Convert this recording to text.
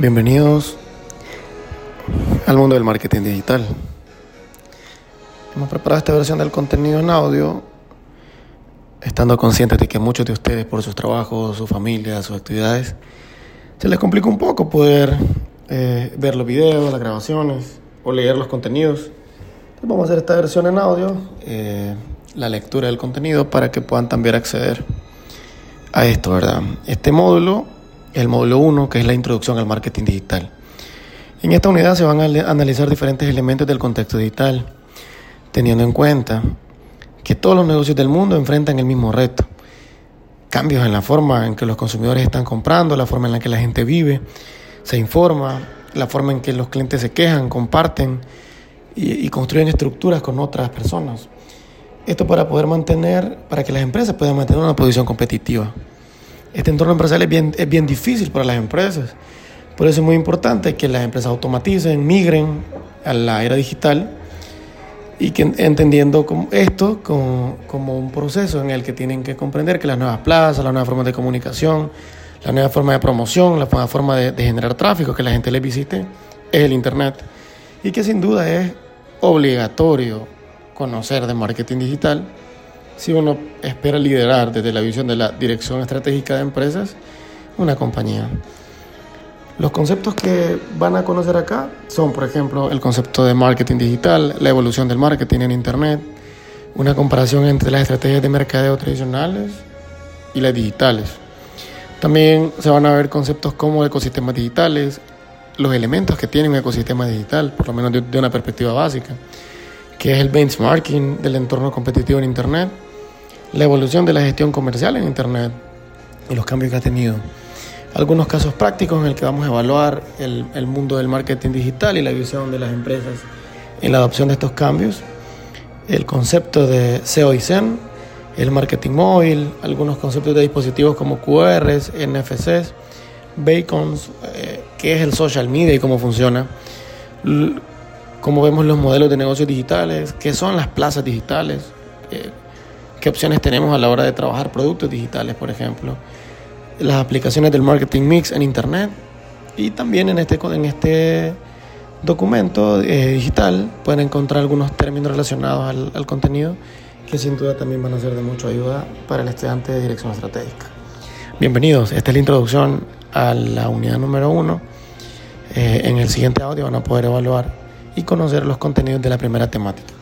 Bienvenidos al mundo del marketing digital. Hemos preparado esta versión del contenido en audio, estando conscientes de que muchos de ustedes, por sus trabajos, su familia, sus actividades, se les complica un poco poder eh, ver los videos, las grabaciones o leer los contenidos. Vamos a hacer esta versión en audio, eh, la lectura del contenido, para que puedan también acceder a esto, ¿verdad? Este módulo el módulo 1, que es la introducción al marketing digital. En esta unidad se van a analizar diferentes elementos del contexto digital, teniendo en cuenta que todos los negocios del mundo enfrentan el mismo reto. Cambios en la forma en que los consumidores están comprando, la forma en la que la gente vive, se informa, la forma en que los clientes se quejan, comparten y, y construyen estructuras con otras personas. Esto para poder mantener, para que las empresas puedan mantener una posición competitiva este entorno empresarial es bien, es bien difícil para las empresas. Por eso es muy importante que las empresas automaticen, migren a la era digital y que entendiendo esto como, como, un proceso en el que tienen que comprender que las nuevas plazas, las nuevas formas de comunicación, la nueva forma de promoción, la nueva forma de, de generar tráfico, que la gente les visite, es el Internet. Y que sin duda es obligatorio conocer de marketing digital si uno espera liderar desde la visión de la dirección estratégica de empresas una compañía. Los conceptos que van a conocer acá son, por ejemplo, el concepto de marketing digital, la evolución del marketing en Internet, una comparación entre las estrategias de mercadeo tradicionales y las digitales. También se van a ver conceptos como ecosistemas digitales, los elementos que tiene un ecosistema digital, por lo menos de, una perspectiva básica, que es el benchmarking del entorno competitivo en Internet, la evolución de la gestión comercial en Internet y los cambios que ha tenido. Algunos casos prácticos en el que vamos a evaluar el, mundo del marketing digital y la visión de las empresas en la adopción de estos cambios, el concepto de SEO y SEM, el marketing móvil, algunos conceptos de dispositivos como QRs, NFCs, Bacons, eh, qué es el social media y cómo funciona, cómo vemos los modelos de negocios digitales, qué son las plazas digitales, eh, qué opciones tenemos a la hora de trabajar productos digitales, por ejemplo, las aplicaciones del marketing mix en Internet y también en este, en este documento eh, digital pueden encontrar algunos términos relacionados al, contenido que sin duda también van a ser de mucha ayuda para el estudiante de dirección estratégica. Bienvenidos, esta es la introducción a la unidad número uno. Eh, en el siguiente audio van a poder evaluar y conocer los contenidos de la primera temática.